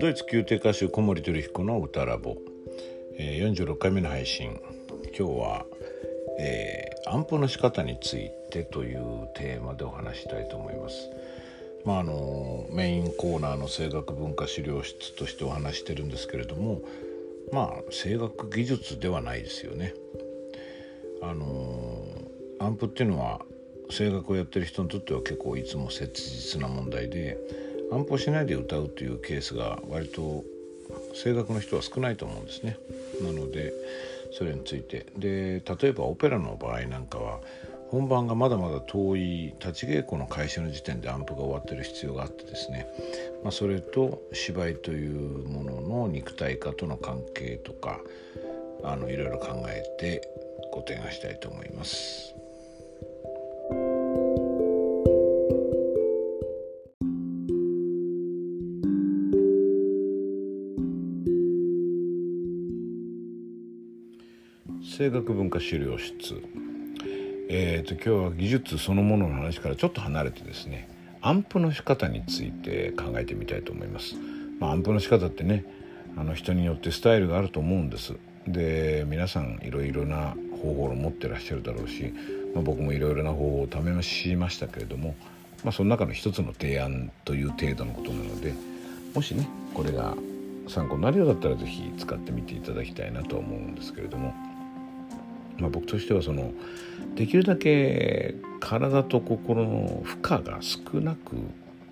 ドイツ宮廷歌手小森照彦の歌ラボ、えー、46回目の配信。今日は、えー、安保の仕方についてというテーマでお話したいと思います。まああのメインコーナーの声楽文化資料室としてお話してるんですけれどもまあ声楽技術ではないですよね。あのアンプっていうのは声楽をやってる人にとっては結構いつも切実な問題で安保しないで歌うというケースが割と声楽の人は少ないと思うんですね。なのでそれについてで例えばオペラの場合なんかは本番がまだまだ遠い立ち稽古の開始の時点でアンプが終わってる必要があってですね、まあ、それと芝居というものの肉体化との関係とかあのいろいろ考えてご提案したいと思います。声楽文化資料室えーと、今日は技術そのものの話からちょっと離れてですねアンプの仕方について考えてみたいと思います、まあ、アンプの仕方ってねあの人によってスタイルがあると思うんですで皆さんいろいろな方法を持ってらっしゃるだろうし、まあ、僕もいろいろな方法を試しましたけれども、まあ、その中の一つの提案という程度のことなのでもしねこれが参考になるようだったら是非使ってみていただきたいなと思うんですけれども。まあ、僕としてはそのできるだけ体と心の負荷が少なく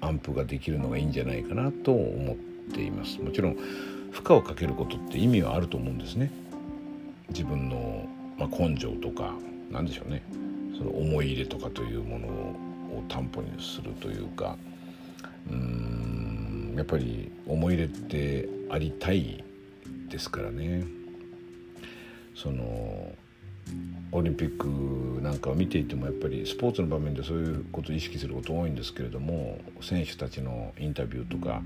アンプができるのがいいんじゃないかなと思っています。もちろん負荷をかけることって意味はあると思うんですね。自分の、まあ、根性とか何でしょうね。その思い入れとかというものを担保にするというか。うーんやっぱり思い入れってありたいですからね。そのオリンピックなんかを見ていてもやっぱりスポーツの場面でそういうことを意識すること多いんですけれども選手たちのインタビューとか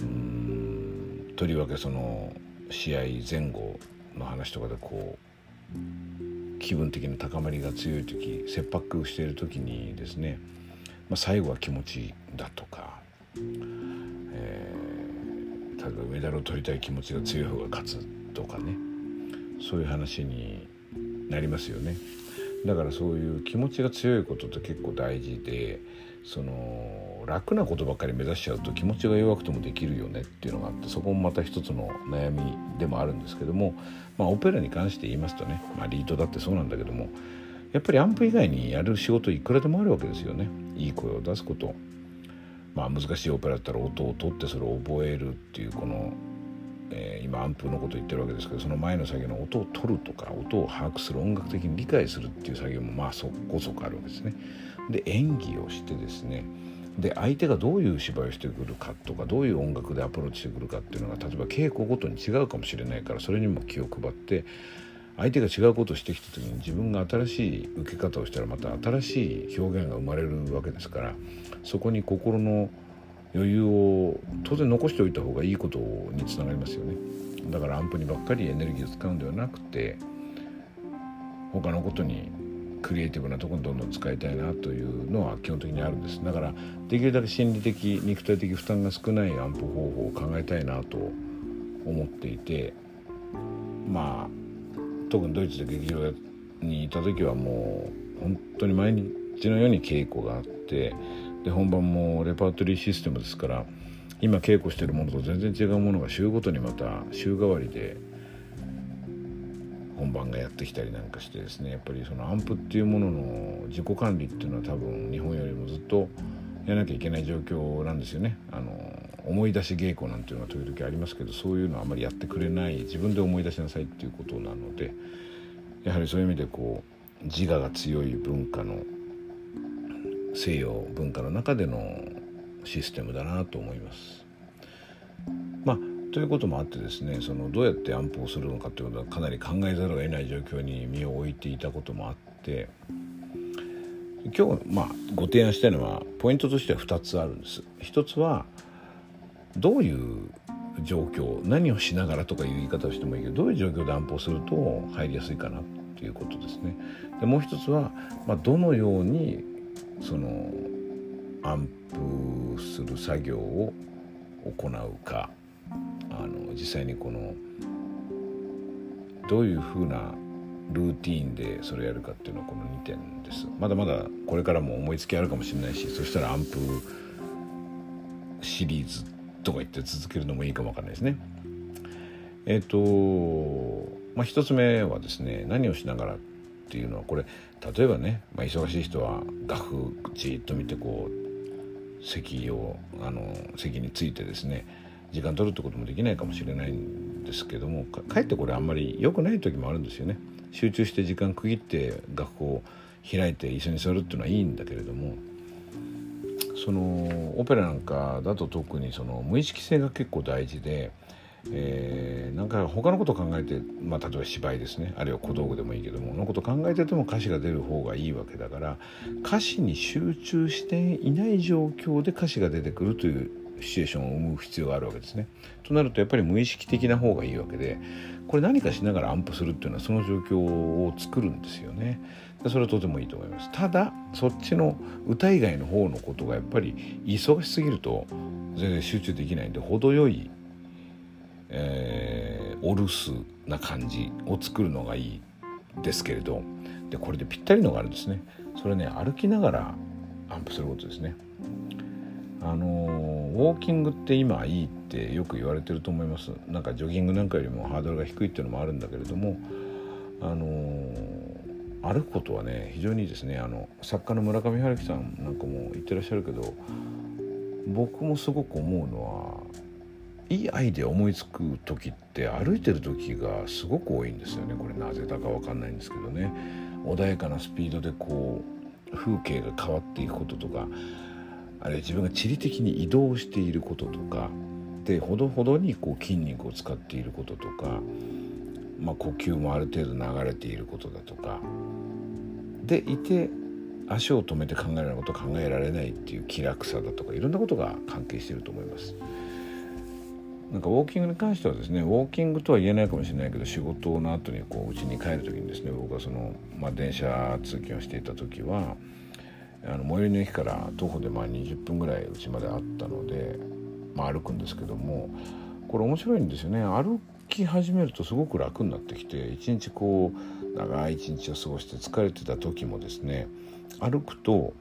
うんとりわけその試合前後の話とかでこう気分的な高まりが強い時切迫している時にですね、まあ、最後は気持ちだとか、えー、例えばメダルを取りたい気持ちが強い方が勝つとかね。そういう話になりますよね。だからそういう気持ちが強いことって結構大事でその楽なことばっかり目指しちゃうと気持ちが弱くてもできるよねっていうのがあってそこもまた一つの悩みでもあるんですけども、まあ、オペラに関して言いますとね、まあ、リードだってそうなんだけどもやっぱりアンプ以外にやる仕事いくらでもあるわけですよねいい声を出すこと。まあ、難しいオペラだったら音を取ってそれを覚えるっていうこのえー、今アンプのこと言ってるわけですけどその前の作業の音を取るとか音を把握する音楽的に理解するっていう作業もまあそこそこあるわけですね。で演技をしてですねで相手がどういう芝居をしてくるかとかどういう音楽でアプローチしてくるかっていうのが例えば稽古ごとに違うかもしれないからそれにも気を配って相手が違うことをしてきた時に自分が新しい受け方をしたらまた新しい表現が生まれるわけですからそこに心の余裕を当然残しておいた方がいいことにつながりますよね。だからアンプにばっかりエネルギーを使うんではなくて他のことにクリエイティブなとこにどんどん使いたいなというのは基本的にあるんです。だからできるだけ心理的肉体的負担が少ないアンプ方法を考えたいなと思っていてまあ特にドイツで劇場にいた時はもう本当に毎日のように稽古があってで本番もレパートリーシステムですから今稽古してるものと全然違うものが週ごとにまた週替わりで本番がやってきたりなんかしてですねやっぱりそのアンプっていうものの自己管理っていうのは多分日本よりもずっとやらなきゃいけない状況なんですよね。あの思い出し稽古なんていうのは時々ありますけどそういうのはあまりやってくれない自分で思い出しなさいっていうことなのでやはりそういう意味でこう自我が強い文化の西洋文化の中でのシステムだなと思います。まあということもあってですねそのどうやって安保をするのかということはかなり考えざるを得ない状況に身を置いていたこともあって今日、まあ、ご提案したいのはポイントとしては2つあるんです。一つはどういう状況何をしながらとかいう言い方をしてもいいけどどういう状況で安保すると入りやすいかなということですね。でもう一つは、まあ、どのようにそのアンプする作業を行うかあの実際にこのどういうふうなルーティンでそれやるかっていうのはこの2点です。まだまだこれからも思いつきあるかもしれないしそしたらアンプシリーズとか言って続けるのもいいかもわかんないですね。えっ、ー、とまあ一つ目はですね何をしながらっていうのはこれ例えばね、まあ、忙しい人は楽譜じっと見てこう席をあの席についてですね時間取るってこともできないかもしれないんですけどもかえってこれあんまり良くない時もあるんですよね。集中して時間区切って学校を開いて一緒に座るっていうのはいいんだけれどもそのオペラなんかだと特にその無意識性が結構大事で、えー、なんか他のこと考えて、まあ、例えば芝居ですねあるいは小道具でもいいけどものこと考えてても歌詞が出る方がいいわけだから歌詞に集中していない状況で歌詞が出てくるというシチュエーションを生む必要があるわけですね。となるとやっぱり無意識的な方がいいわけでこれ何かしながらアンプするっていうのはその状況を作るんですよね。それはとてもいいと思います。ただそっちの歌以外の方のことがやっぱり忙しすぎると全然集中できないんで程よい、えー、お留守な感じを作るのがいいですけれどでこれでぴったりのがあるんですね。それね歩きながらアンプすることですね。あのウォーキングって今いいってよく言われてると思いますなんかジョギングなんかよりもハードルが低いっていうのもあるんだけれどもあの歩くことはね非常にいいですねあの作家の村上春樹さんなんかも言ってらっしゃるけど僕もすごく思うのはいいアイデア思いつく時って歩いてる時がすごく多いんですよねこれなぜだか分かんないんですけどね穏やかなスピードでこう風景が変わっていくこととかあるいは自分が地理的に移動していることとかでほどほどにこう筋肉を使っていることとか、まあ、呼吸もある程度流れていることだとかでいて足を止めて考えられること考えられないっていう気楽さだとかいろんなことが関係していると思います。なんかウォーキングに関してはですねウォーキングとは言えないかもしれないけど仕事の後にこう家に帰る時にですね僕はその、まあ、電車通勤をしていた時はあの最寄りの駅から徒歩でまあ20分ぐらいうちまであったので、まあ、歩くんですけどもこれ面白いんですよね。歩き始めるとすごく楽になってきて一日こう長い一日を過ごして疲れてた時もですね歩くと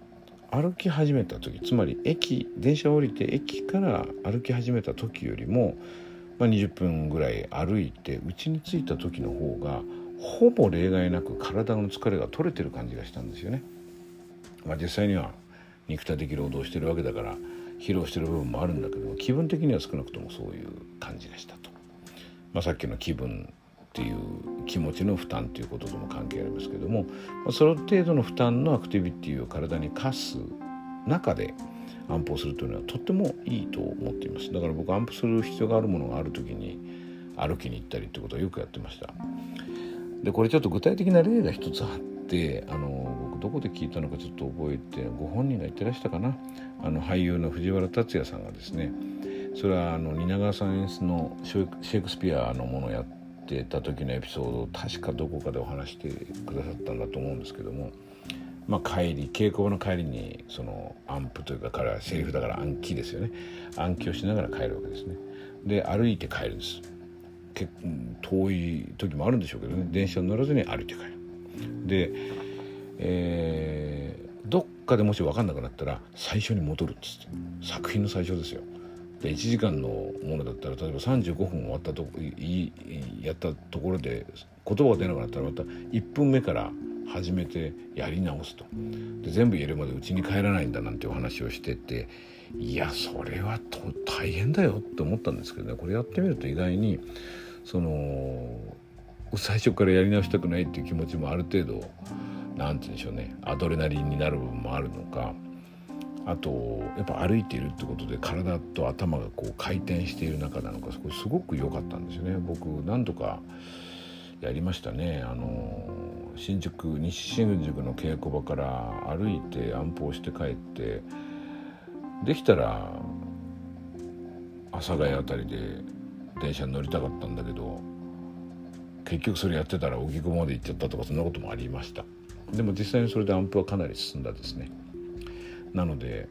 歩き始めた時つまり駅電車降りて駅から歩き始めた時よりも、まあ、20分ぐらい歩いて家に着いた時の方がほぼ例外なく体の疲れが取れてる感じがしたんですよね。まあ、実際には肉体的労働してるわけだから疲労してる部分もあるんだけど気分的には少なくともそういう感じがしたと、まあ、さっきの気分っていう気持ちの負担ということとも関係ありますけども、まあ、その程度の負担のアクティビティを体に課す中で安保するというのはとってもいいと思っています。だから僕安保する必要があるものがある時に歩きに行ったりってことはよくやってました。でこれちょっと具体的な例が一つあってあの僕どこで聞いたのかちょっと覚えてご本人が言ってらしたかな。あの俳優の藤原竜也さんがですねそれはあの蜷川さん演出のシェイクスピアのものをやってってた時のエピソードを確かどこかでお話してくださったんだと思うんですけども、まあ、帰り稽古場の帰りにそのアンプというか彼はセリフだから暗記ですよね。暗記をしながら帰るわけですね。で歩いて帰るんです。結遠い時もあるんでしょうけどね。電車に乗らずに歩いて帰る。でえー、どっかでもし分かんなくなったら最初に戻るっつって。作品の最初ですよ。1時間のものだったら例えば35分終わったといやったところで言葉が出なくなったらまた1分目から始めてやり直すと。で全部言えるまでうちに帰らないんだなんてお話をしてていやそれはと大変だよって思ったんですけどね。これやってみると意外にその最初からやり直したくないっていう気持ちもある程度何て言うんでしょうね。アドレナリンになる部分もあるのかあとやっぱ歩いているってことで体と頭がこう回転している中なのかこれすごく良かったんですよね。僕何度かやりましたね。あの新宿西新宿の稽古場から歩いて安保して帰ってできたら阿佐ヶ谷辺りで電車に乗りたかったんだけど結局それやってたら荻窪まで行っちゃったとかそんなこともありました。でも実際にそれでアンプはかなり進んだですね。なので、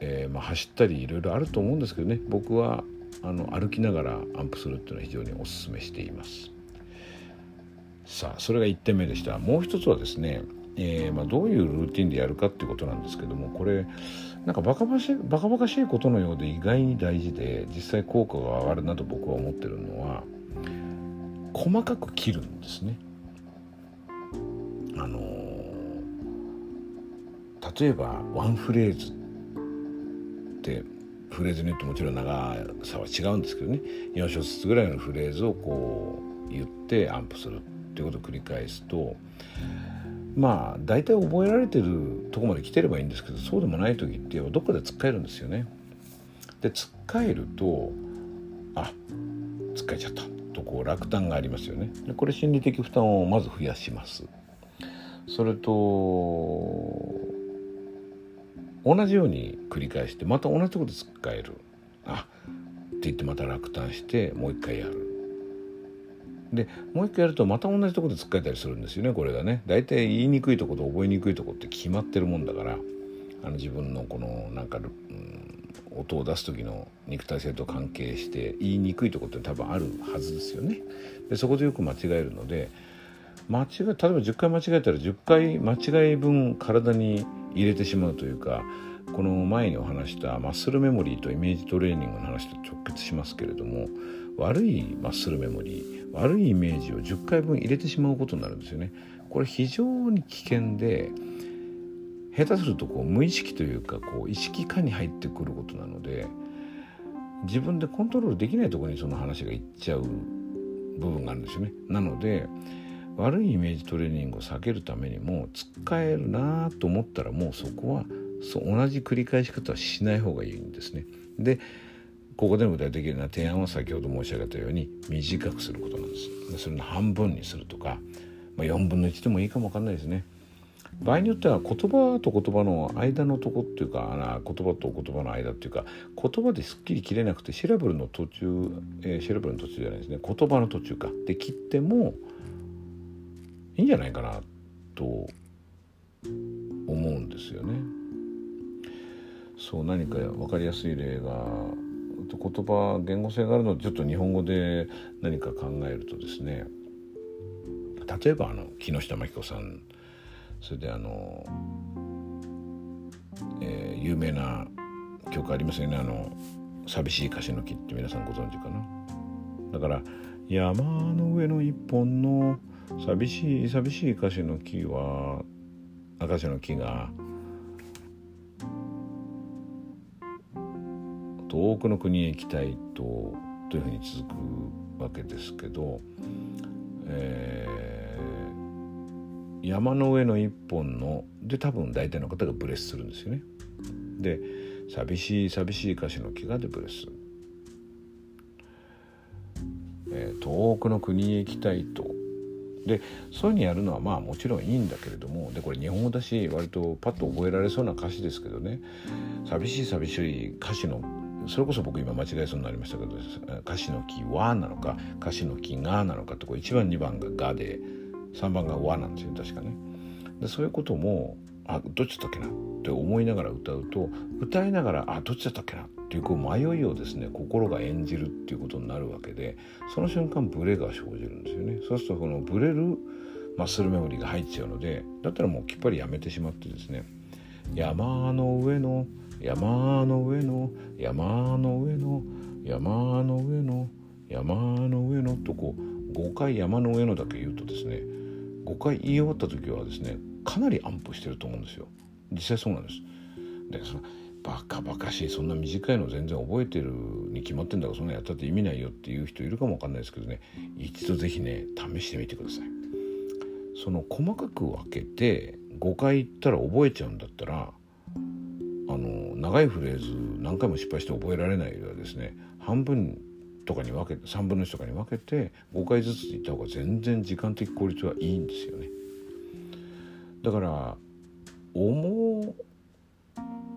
えー、まあ、走ったりいろいろあると思うんですけどね。僕はあの歩きながらアンプするっていうのは非常におすすめしています。さあそれが1点目でした。もう一つはですね、えー、まあ、どういうルーティンでやるかっていうことなんですけどもこれなんかバカバカしバカバカしいことのようで意外に大事で実際効果が上がるなと僕は思ってるのは細かく切るんですね。あの例えばワンフレーズってフレーズによってもちろん長さは違うんですけどね4小節ぐらいのフレーズをこう言ってアンプするっていうことを繰り返すとまあ大体覚えられてるとこまで来てればいいんですけどそうでもない時ってどっかでつっかえるんですよね。でつっかえるとあつっかえちゃったとこう落胆がありますよね。でこれ心理的負担をまず増やします。それと同じように繰り返してまた同じころでつっかえる。あって言ってまた落胆してもう一回やる。でもう一回やるとまた同じとこでつっかえたりするんですよねこれがね。大体言いにくいとこと覚えにくいとこって決まってるもんだからあの自分のこのなんか、うん、音を出す時の肉体性と関係して言いにくいとこって多分あるはずですよね。でそこでよく間違えるので間違例えば10回間違えたら10回間違い分体に入れてしまうというかこの前にお話したマッスルメモリーとイメージトレーニングの話と直結しますけれども悪いマッスルメモリー悪いイメージを10回分入れてしまうことになるんですよね。これ非常に危険で下手するとこう無意識というかこう意識下に入ってくることなので自分でコントロールできないところにその話がいっちゃう部分があるんですよね。なので悪いイメージトレーニングを避けるためにも使えるなと思ったらもうそこはそ同じ繰り返し方はしない方がいいんですね。でここでも具体的な提案は先ほど申し上げたように短くすることなんです。それの半分にするとか、まあ、4分の1でもいいかもわかんないですね。場合によっては言葉と言葉の間のとこっていうか言葉と言葉の間っていうか言葉ですっきり切れなくてシラブルの途中、えー、シラブルの途中じゃないですね言葉の途中かで切ってもいいんじゃないかなと思うんですよね。そう何か分かりやすい例が言葉言語性があるのでちょっと日本語で何か考えるとですね例えばあの木下真紀子さんそれであの、えー、有名な曲ありますよねあの「寂しい歌詞の木」って皆さんご存知かなだから山の上の一本の寂しい寂しい歌詞の木は赤詞の木が遠くの国へ行きたいとというふうに続くわけですけど、えー、山の上の一本ので多分大体の方がブレスするんですよね。で寂しい寂しい歌詞の木がでブレス。えー、遠くの国へ行きたいとでそういうふうにやるのはまあもちろんいいんだけれどもでこれ日本語だし割とパッと覚えられそうな歌詞ですけどね寂しい寂しい歌詞のそれこそ僕今間違えそうになりましたけど歌詞の木はなのか歌詞の木がなのかってこう1番2番ががで3番がわなんですよ確かね。でそういうこともあどっちだったっけな？って思いながら歌うと歌いながらあどっちだったっけな？っていうこう迷いをですね心が演じるっていうことになるわけでその瞬間ブレが生じるんですよね。そうするとこのブレるマッスルメモリーが入っちゃうのでだったらもうきっぱりやめてしまってですね山の上の山の上の山の上の山の上の山の上のとこう5回山の上のだけ言うとですね5回言い終わった時はですねかなりアンプしてると思うんですよ。実際そうなんです。でそのバカバカしいそんな短いの全然覚えてるに決まってんだからそんなやったって意味ないよっていう人いるかもわかんないですけどね。一度是非ね試してみてください。その細かく分けて5回言ったら覚えちゃうんだったらあの長いフレーズ何回も失敗して覚えられないよりはですね。半分とかに分けて3分の1とかに分けて5回ずつ言った方が全然時間的効率はいいんですよね。だから思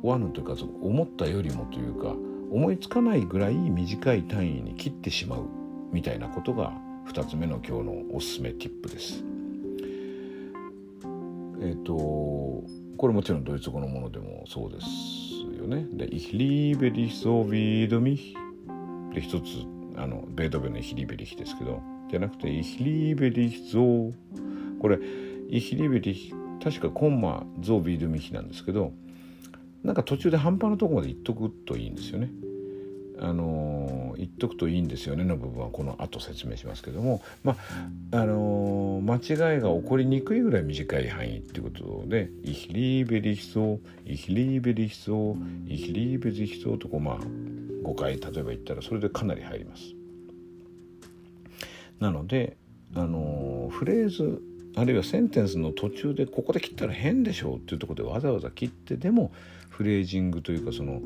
わぬというか思ったよりもというか思いつかないぐらい短い単位に切ってしまうみたいなことが2つ目の今日のおすすめティップです。えっ、ー、とこれもちろんドイツ語のものでもそうですよね。で、Ich liebe dich so wie du mich で一つあのベートーベンの「イヒリベリヒ」ですけどじゃなくて「イヒリベリヒゾー」これ「イヒリベリヒ」確かコンマゾービードミヒなんですけどなんか途中で半端なとこまで言っとくといいんですよね。あの言っとくといいんですよねの部分はこの後説明しますけどもまああの間違いが起こりにくいぐらい短い範囲っていうことで「イヒリーベリヒソイヒリーベリヒソイヒリーベリヒソ」とこうまあ5回例えば言ったらそれでかなり入ります。なのであのフレーズあるいはセンテンスの途中でここで切ったら変でしょうっていうとこでわざわざ切ってでもフレージングというかその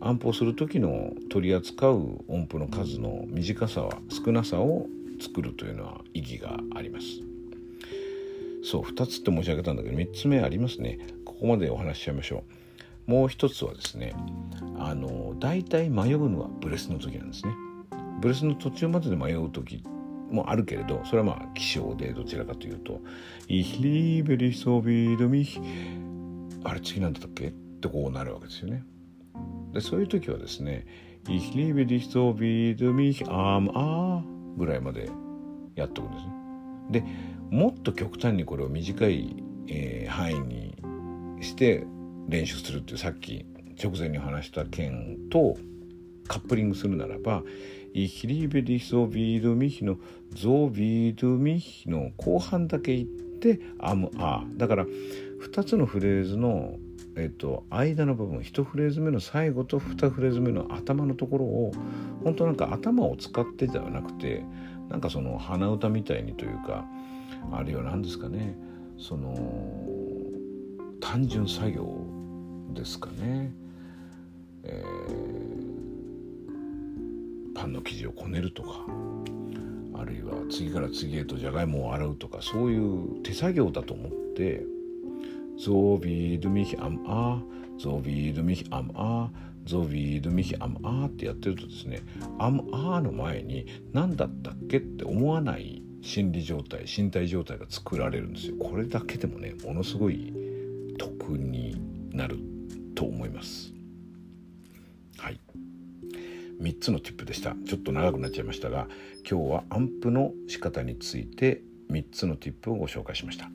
安保する時の取り扱う音符の数の短さは少なさを作るというのは意義があります。そう2つって申し上げたんだけど3つ目ありますね。ここまでお話ししちゃいましょう。もう一つはですねあの大体迷うのはブレスの時なんですね。ブレスの途中までで迷う時もあるけれどそれはまあ気象でどちらかというと「イヒリーベリソビドミヒ」あれ次なんだったっけ？ってこうなるわけですよね。でそういう時はですね「Ich liebe dich so wie du mich am a」ぐらいまでやっておくんですね。でもっと極端にこれを短い、えー、範囲にして練習するっていうさっき直前に話した件とカップリングするならば「Ich liebe dich so wie du mich」の「so wie du mich」の後半だけ言って「am a」だから2つのフレーズのえっと、間の部分1フレーズ目の最後と2フレーズ目の頭のところを本当なんか頭を使ってではなくてなんかその鼻歌みたいにというかあるいは何ですかねその単純作業ですかね、えー、パンの生地をこねるとかあるいは次から次へとじゃがいもを洗うとかそういう手作業だと思って So wie du mich am A, so wie du mich am A, so wie du mich am A ってやってるとですね、am A の前に何だったっけって思わない心理状態、身体状態が作られるんですよ。これだけでもね、ものすごい得になると思います。3つのティップでした。ちょっと長くなっちゃいましたが、今日はアンプの仕方について3つのティップをご紹介しました。